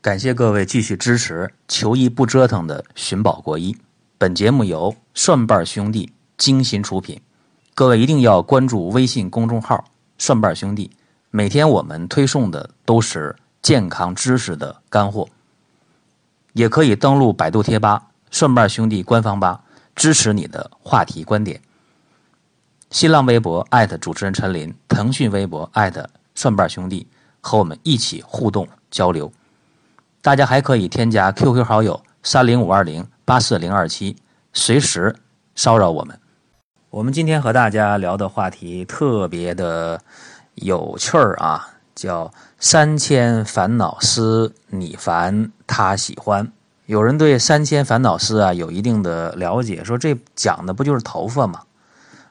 感谢各位继续支持求医不折腾的寻宝国医。本节目由蒜瓣兄弟精心出品，各位一定要关注微信公众号“蒜瓣兄弟”，每天我们推送的都是健康知识的干货。也可以登录百度贴吧“蒜瓣兄弟”官方吧，支持你的话题观点。新浪微博艾特主持人陈林，腾讯微博艾特蒜瓣兄弟，和我们一起互动交流。大家还可以添加 QQ 好友三零五二零八四零二七，随时骚扰我们。我们今天和大家聊的话题特别的有趣儿啊，叫“三千烦恼丝，你烦他喜欢”。有人对“三千烦恼丝”啊有一定的了解，说这讲的不就是头发吗？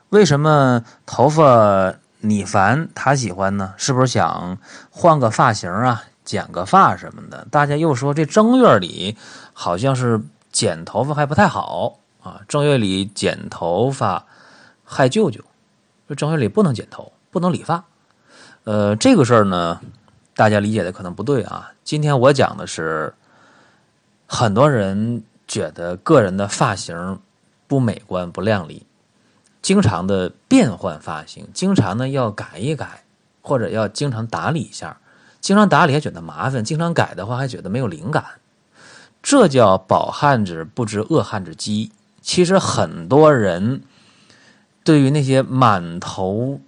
为什么头发你烦他喜欢呢？是不是想换个发型啊，剪个发什么的？大家又说这正月里好像是剪头发还不太好啊，正月里剪头发害舅舅，说正月里不能剪头，不能理发。呃，这个事儿呢，大家理解的可能不对啊。今天我讲的是，很多人觉得个人的发型不美观、不靓丽。经常的变换发型，经常呢要改一改，或者要经常打理一下。经常打理还觉得麻烦，经常改的话还觉得没有灵感。这叫饱汉子不知饿汉子饥。其实很多人对于那些满头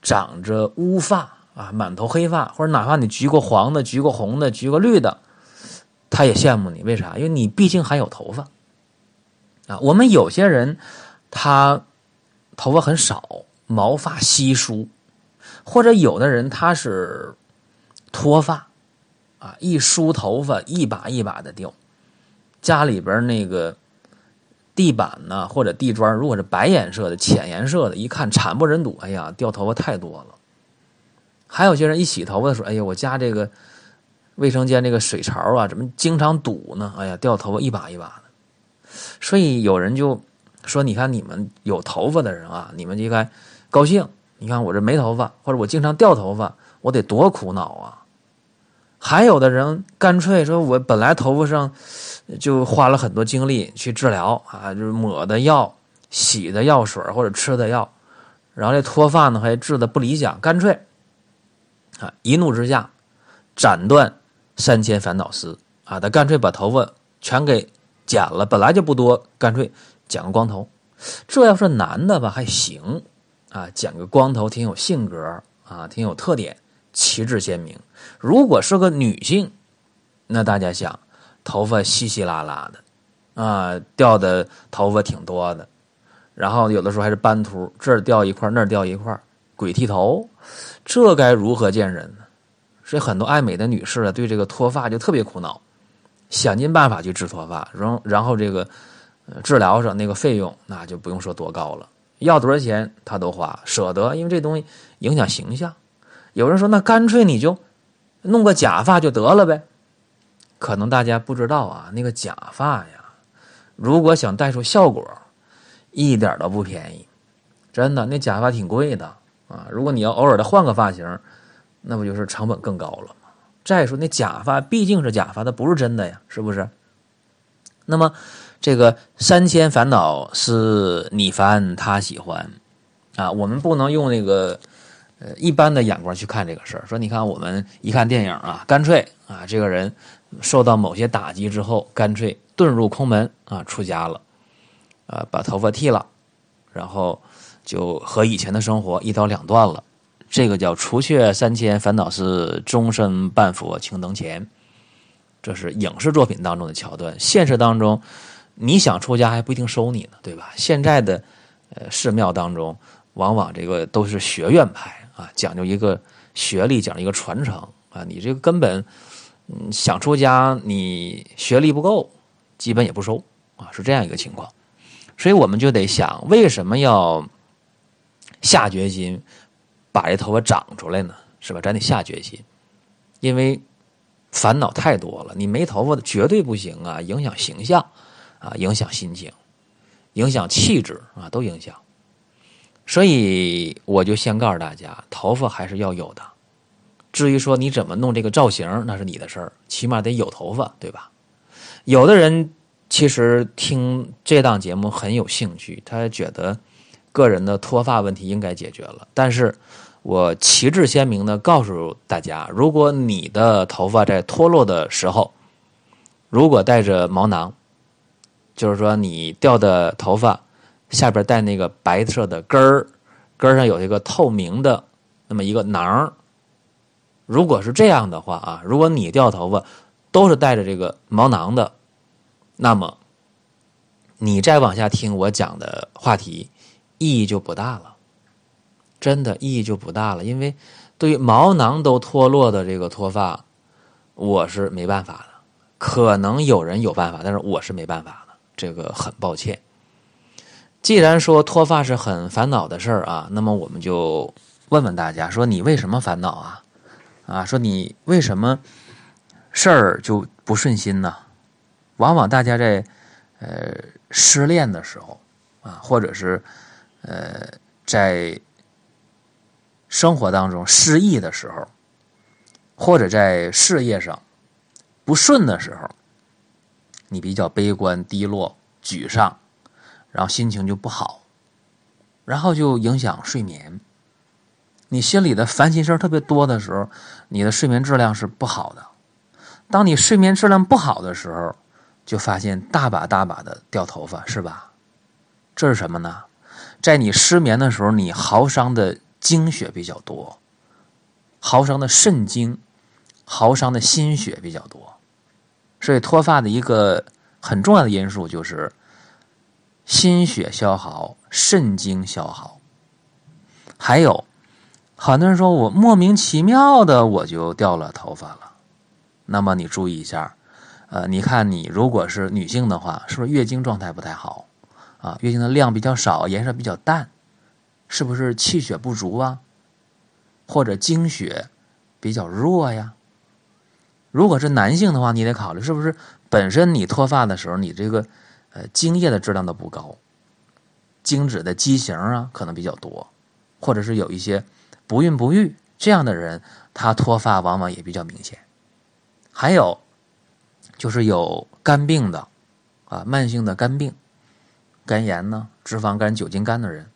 长着乌发啊、满头黑发，或者哪怕你橘过黄的、橘过红的、橘过绿的，他也羡慕你。为啥？因为你毕竟还有头发啊。我们有些人他。头发很少，毛发稀疏，或者有的人他是脱发，啊，一梳头发一把一把的掉，家里边那个地板呢或者地砖如果是白颜色的、浅颜色的，一看惨不忍睹。哎呀，掉头发太多了。还有些人一洗头发的时候，哎呀，我家这个卫生间这个水槽啊，怎么经常堵呢？哎呀，掉头发一把一把的。所以有人就。说，你看你们有头发的人啊，你们应该高兴。你看我这没头发，或者我经常掉头发，我得多苦恼啊！还有的人干脆说，我本来头发上就花了很多精力去治疗啊，就是抹的药、洗的药水或者吃的药，然后这脱发呢还治的不理想，干脆啊一怒之下斩断三千烦恼丝啊，他干脆把头发全给剪了，本来就不多，干脆。剪个光头，这要是男的吧还行，啊，剪个光头挺有性格啊，挺有特点，旗帜鲜明。如果是个女性，那大家想，头发稀稀拉拉的，啊，掉的头发挺多的，然后有的时候还是斑秃，这儿掉一块，那儿掉一块，鬼剃头，这该如何见人呢？所以很多爱美的女士啊，对这个脱发就特别苦恼，想尽办法去治脱发，然后然后这个。治疗上那个费用，那就不用说多高了，要多少钱他都花，舍得，因为这东西影响形象。有人说，那干脆你就弄个假发就得了呗。可能大家不知道啊，那个假发呀，如果想带出效果，一点都不便宜，真的，那假发挺贵的啊。如果你要偶尔的换个发型，那不就是成本更高了吗？再说那假发毕竟是假发，它不是真的呀，是不是？那么。这个三千烦恼是你烦他喜欢，啊，我们不能用那个一般的眼光去看这个事儿。说你看我们一看电影啊，干脆啊这个人受到某些打击之后，干脆遁入空门啊出家了，啊把头发剃了，然后就和以前的生活一刀两断了。这个叫除却三千烦恼丝，终身半佛青灯前。这是影视作品当中的桥段，现实当中。你想出家还不一定收你呢，对吧？现在的呃寺庙当中，往往这个都是学院派啊，讲究一个学历，讲究一个传承啊。你这个根本想出家，你学历不够，基本也不收啊，是这样一个情况。所以我们就得想，为什么要下决心把这头发长出来呢？是吧？咱得下决心，因为烦恼太多了，你没头发的绝对不行啊，影响形象。啊，影响心情，影响气质啊，都影响。所以我就先告诉大家，头发还是要有的，至于说你怎么弄这个造型，那是你的事儿，起码得有头发，对吧？有的人其实听这档节目很有兴趣，他觉得个人的脱发问题应该解决了。但是我旗帜鲜明的告诉大家，如果你的头发在脱落的时候，如果带着毛囊，就是说你掉的头发下边带那个白色的根儿，根上有一个透明的那么一个囊如果是这样的话啊，如果你掉头发都是带着这个毛囊的，那么你再往下听我讲的话题，意义就不大了。真的意义就不大了，因为对于毛囊都脱落的这个脱发，我是没办法的。可能有人有办法，但是我是没办法的，这个很抱歉。既然说脱发是很烦恼的事儿啊，那么我们就问问大家：说你为什么烦恼啊？啊，说你为什么事儿就不顺心呢？往往大家在呃失恋的时候啊，或者是呃在生活当中失意的时候，或者在事业上不顺的时候，你比较悲观、低落、沮丧，然后心情就不好，然后就影响睡眠。你心里的烦心事特别多的时候，你的睡眠质量是不好的。当你睡眠质量不好的时候，就发现大把大把的掉头发，是吧？这是什么呢？在你失眠的时候，你耗伤的精血比较多，耗伤的肾精，耗伤的心血比较多。所以脱发的一个很重要的因素就是心血消耗、肾精消耗，还有。很多人说我莫名其妙的我就掉了头发了，那么你注意一下，呃，你看你如果是女性的话，是不是月经状态不太好啊？月经的量比较少，颜色比较淡，是不是气血不足啊？或者经血比较弱呀？如果是男性的话，你得考虑是不是本身你脱发的时候，你这个呃精液的质量都不高，精子的畸形啊可能比较多，或者是有一些。不孕不育这样的人，他脱发往往也比较明显。还有就是有肝病的啊，慢性的肝病、肝炎呢、脂肪肝、酒精肝的人，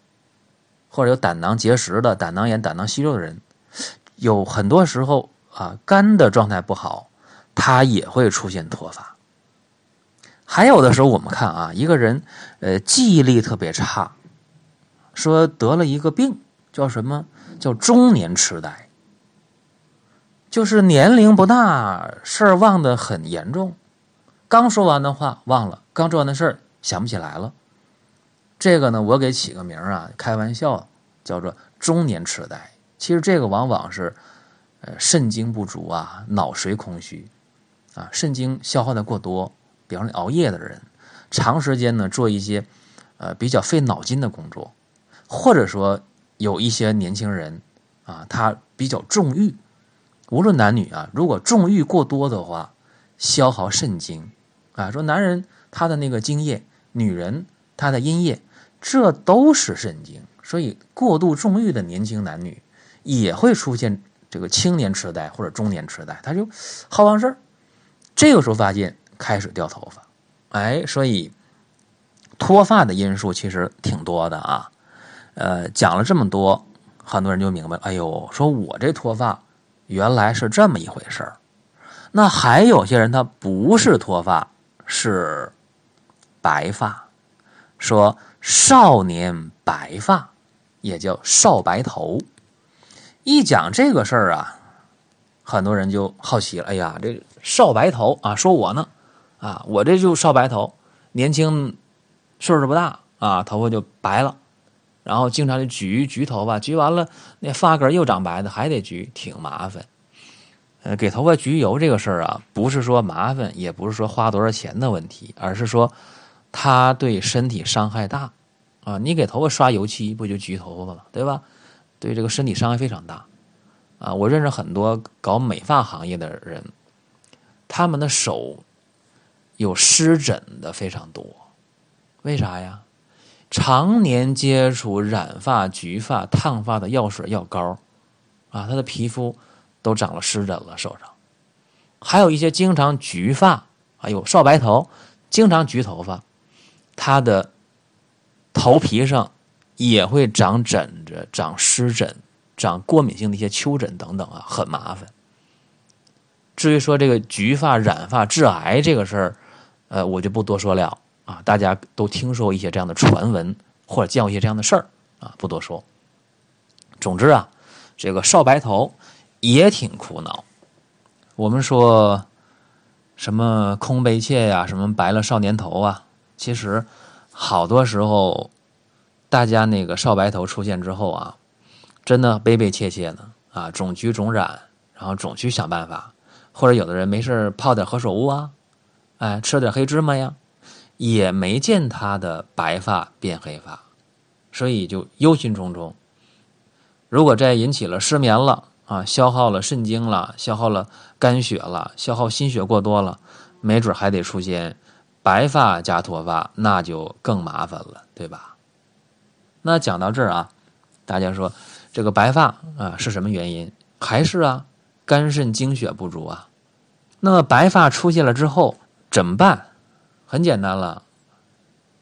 或者有胆囊结石的、胆囊炎、胆囊息肉的人，有很多时候啊，肝的状态不好，他也会出现脱发。还有的时候，我们看啊，一个人呃记忆力特别差，说得了一个病叫什么？叫中年痴呆，就是年龄不大，事儿忘得很严重，刚说完的话忘了，刚做完的事儿想不起来了。这个呢，我给起个名啊，开玩笑叫做中年痴呆。其实这个往往是，呃，肾精不足啊，脑髓空虚，啊，肾精消耗的过多，比方说熬夜的人，长时间呢做一些，呃，比较费脑筋的工作，或者说。有一些年轻人啊，他比较重欲，无论男女啊，如果重欲过多的话，消耗肾精啊。说男人他的那个精液，女人她的阴液，这都是肾精，所以过度重欲的年轻男女也会出现这个青年痴呆或者中年痴呆，他就好忘事儿。这个时候发现开始掉头发，哎，所以脱发的因素其实挺多的啊。呃，讲了这么多，很多人就明白了。哎呦，说我这脱发原来是这么一回事儿。那还有些人他不是脱发，是白发。说少年白发也叫少白头。一讲这个事儿啊，很多人就好奇了。哎呀，这少白头啊，说我呢啊，我这就少白头，年轻岁数不大啊，头发就白了。然后经常就焗焗头发，焗完了那发根又长白的，还得焗，挺麻烦。呃，给头发焗油这个事儿啊，不是说麻烦，也不是说花多少钱的问题，而是说它对身体伤害大啊。你给头发刷油漆，不就焗头发了，对吧？对这个身体伤害非常大啊。我认识很多搞美发行业的人，他们的手有湿疹的非常多，为啥呀？常年接触染发、焗发、烫发的药水、药膏，啊，他的皮肤都长了湿疹了手上。还有一些经常焗发，还有少白头，经常焗头发，他的头皮上也会长疹子、长湿疹、长过敏性的一些丘疹等等啊，很麻烦。至于说这个橘发染发致癌这个事儿，呃，我就不多说了啊，大家都听说一些这样的传闻，或者见过一些这样的事儿啊，不多说。总之啊，这个少白头也挺苦恼。我们说什么空悲切呀，什么白了少年头啊，其实好多时候，大家那个少白头出现之后啊，真的悲悲切切的啊，总橘总染，然后总去想办法。或者有的人没事泡点何首乌啊，哎，吃了点黑芝麻呀，也没见他的白发变黑发，所以就忧心忡忡。如果再引起了失眠了啊，消耗了肾精了，消耗了肝血了，消耗心血过多了，没准还得出现白发加脱发，那就更麻烦了，对吧？那讲到这儿啊，大家说这个白发啊是什么原因？还是啊？肝肾精血不足啊，那么白发出现了之后怎么办？很简单了，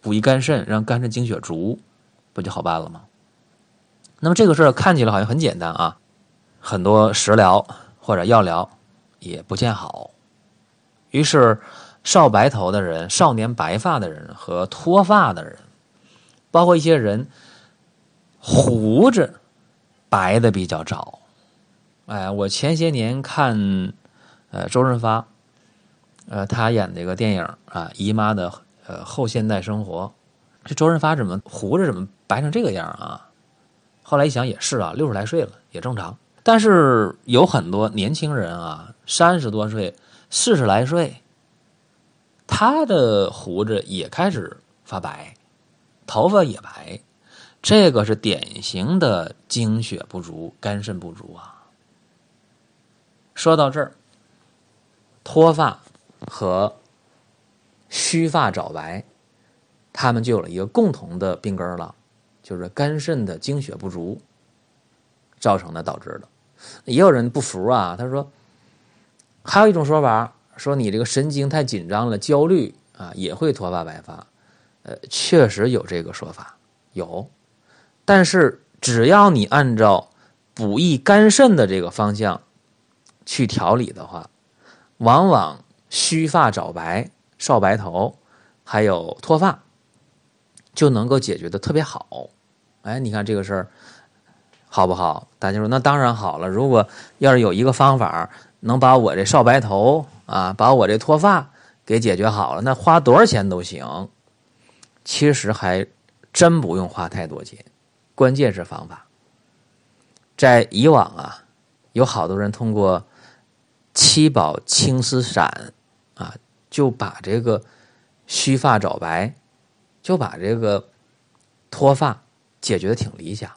补益肝肾，让肝肾精血足，不就好办了吗？那么这个事儿看起来好像很简单啊，很多食疗或者药疗也不见好。于是少白头的人、少年白发的人和脱发的人，包括一些人胡子白的比较早。哎，我前些年看，呃，周润发，呃，他演这个电影啊，《姨妈的呃后现代生活》，这周润发怎么胡子怎么白成这个样啊？后来一想也是啊，六十来岁了也正常。但是有很多年轻人啊，三十多岁、四十来岁，他的胡子也开始发白，头发也白，这个是典型的精血不足、肝肾不足啊。说到这儿，脱发和须发早白，他们就有了一个共同的病根了，就是肝肾的精血不足造成的导致的。也有人不服啊，他说还有一种说法，说你这个神经太紧张了，焦虑啊也会脱发白发。呃，确实有这个说法，有，但是只要你按照补益肝肾的这个方向。去调理的话，往往须发早白、少白头，还有脱发，就能够解决的特别好。哎，你看这个事儿好不好？大家说那当然好了。如果要是有一个方法能把我这少白头啊，把我这脱发给解决好了，那花多少钱都行。其实还真不用花太多钱，关键是方法。在以往啊，有好多人通过。七宝青丝散，啊，就把这个须发早白，就把这个脱发解决的挺理想。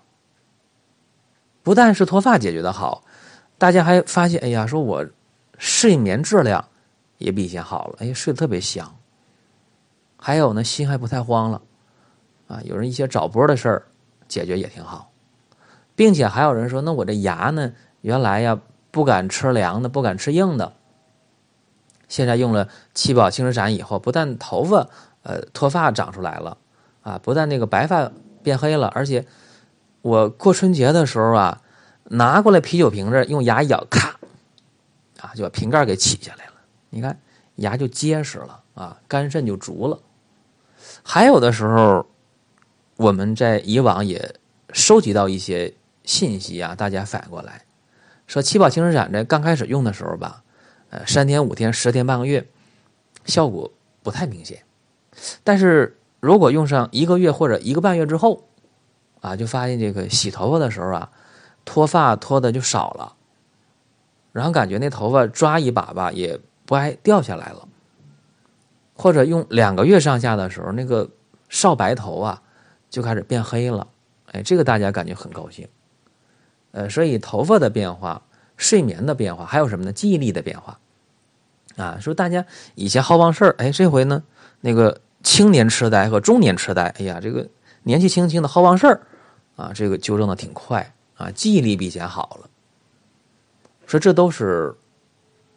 不但是脱发解决的好，大家还发现，哎呀，说我睡眠质量也比以前好了，哎，睡得特别香。还有呢，心还不太慌了，啊，有人一些早波的事儿解决也挺好，并且还有人说，那我这牙呢，原来呀。不敢吃凉的，不敢吃硬的。现在用了七宝青丝散以后，不但头发呃脱发长出来了啊，不但那个白发变黑了，而且我过春节的时候啊，拿过来啤酒瓶子，用牙咬，咔啊就把瓶盖给起下来了。你看牙就结实了啊，肝肾就足了。还有的时候，我们在以往也收集到一些信息啊，大家反过来。说七宝青丝散在刚开始用的时候吧，呃，三天五天十天半个月，效果不太明显。但是如果用上一个月或者一个半月之后，啊，就发现这个洗头发的时候啊，脱发脱的就少了，然后感觉那头发抓一把吧也不爱掉下来了。或者用两个月上下的时候，那个少白头啊就开始变黑了。哎，这个大家感觉很高兴。呃，所以头发的变化、睡眠的变化，还有什么呢？记忆力的变化啊。说大家以前好忘事儿，哎，这回呢，那个青年痴呆和中年痴呆，哎呀，这个年纪轻轻的好忘事儿啊，这个纠正的挺快啊，记忆力比以前好了。说这都是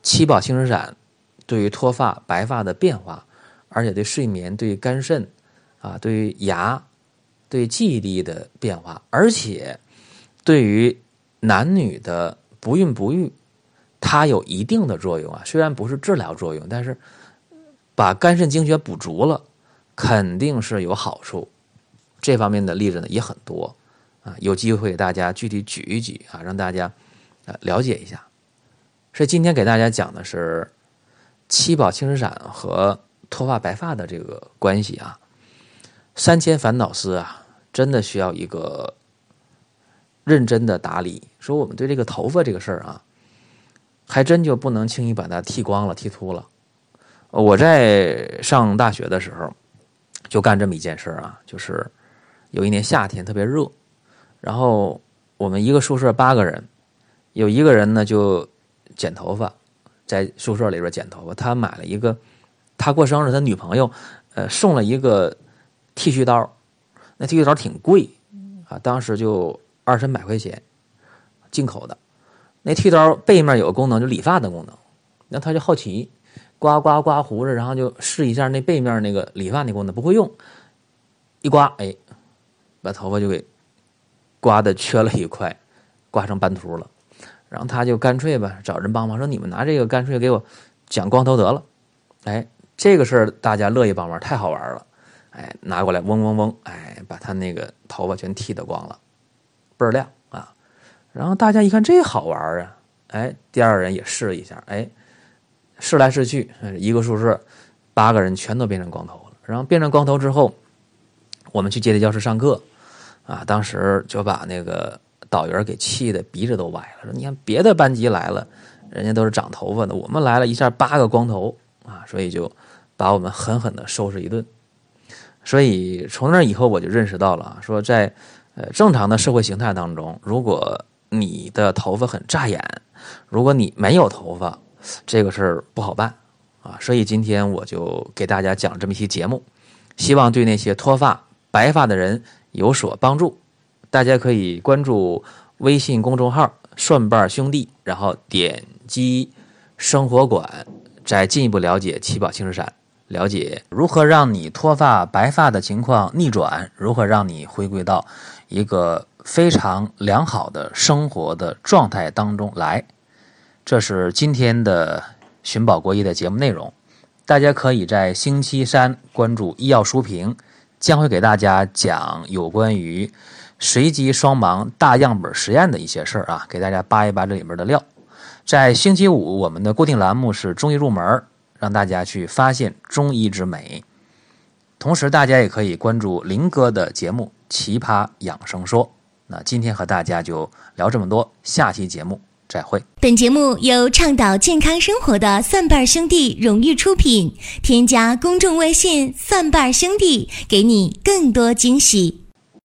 七宝青石散对于脱发白发的变化，而且对睡眠、对肝肾啊、对于牙、对记忆力的变化，而且对于男女的不孕不育，它有一定的作用啊。虽然不是治疗作用，但是把肝肾精血补足了，肯定是有好处。这方面的例子呢也很多啊，有机会大家具体举一举啊，让大家呃了解一下。所以今天给大家讲的是七宝青石散和脱发白发的这个关系啊。三千烦恼丝啊，真的需要一个认真的打理。说我们对这个头发这个事儿啊，还真就不能轻易把它剃光了、剃秃了。我在上大学的时候就干这么一件事儿啊，就是有一年夏天特别热，然后我们一个宿舍八个人，有一个人呢就剪头发，在宿舍里边剪头发。他买了一个，他过生日，他女朋友呃送了一个剃须刀，那剃须刀挺贵啊，当时就二三百块钱，进口的。那剃刀背面有个功能，就理发的功能。那他就好奇，刮刮刮胡子，然后就试一下那背面那个理发那功能，不会用，一刮，哎，把头发就给刮的缺了一块，刮成斑秃了。然后他就干脆吧，找人帮忙，说你们拿这个干脆给我剪光头得了。哎，这个事儿大家乐意帮忙，太好玩了。哎，拿过来，嗡嗡嗡，哎，把他那个头发全剃得光了，倍儿亮啊。然后大家一看这好玩儿啊，哎，第二人也试了一下，哎，试来试去，一个宿舍八个人全都变成光头了。然后变成光头之后，我们去阶梯教室上课，啊，当时就把那个导员给气的鼻子都歪了，说你看别的班级来了，人家都是长头发的，我们来了一下八个光头啊，所以就把我们狠狠的收拾一顿。所以从那以后我就认识到了，说在呃正常的社会形态当中，如果你的头发很扎眼，如果你没有头发，这个事儿不好办啊。所以今天我就给大家讲这么一期节目，希望对那些脱发白发的人有所帮助。大家可以关注微信公众号“蒜瓣兄弟”，然后点击生活馆，再进一步了解七宝青石散。了解如何让你脱发白发的情况逆转，如何让你回归到一个非常良好的生活的状态当中来。这是今天的寻宝国医的节目内容。大家可以在星期三关注医药书评，将会给大家讲有关于随机双盲大样本实验的一些事儿啊，给大家扒一扒这里面的料。在星期五，我们的固定栏目是中医入门。让大家去发现中医之美，同时大家也可以关注林哥的节目《奇葩养生说》。那今天和大家就聊这么多，下期节目再会。本节目由倡导健康生活的蒜瓣兄弟荣誉出品，添加公众微信“蒜瓣兄弟”，给你更多惊喜。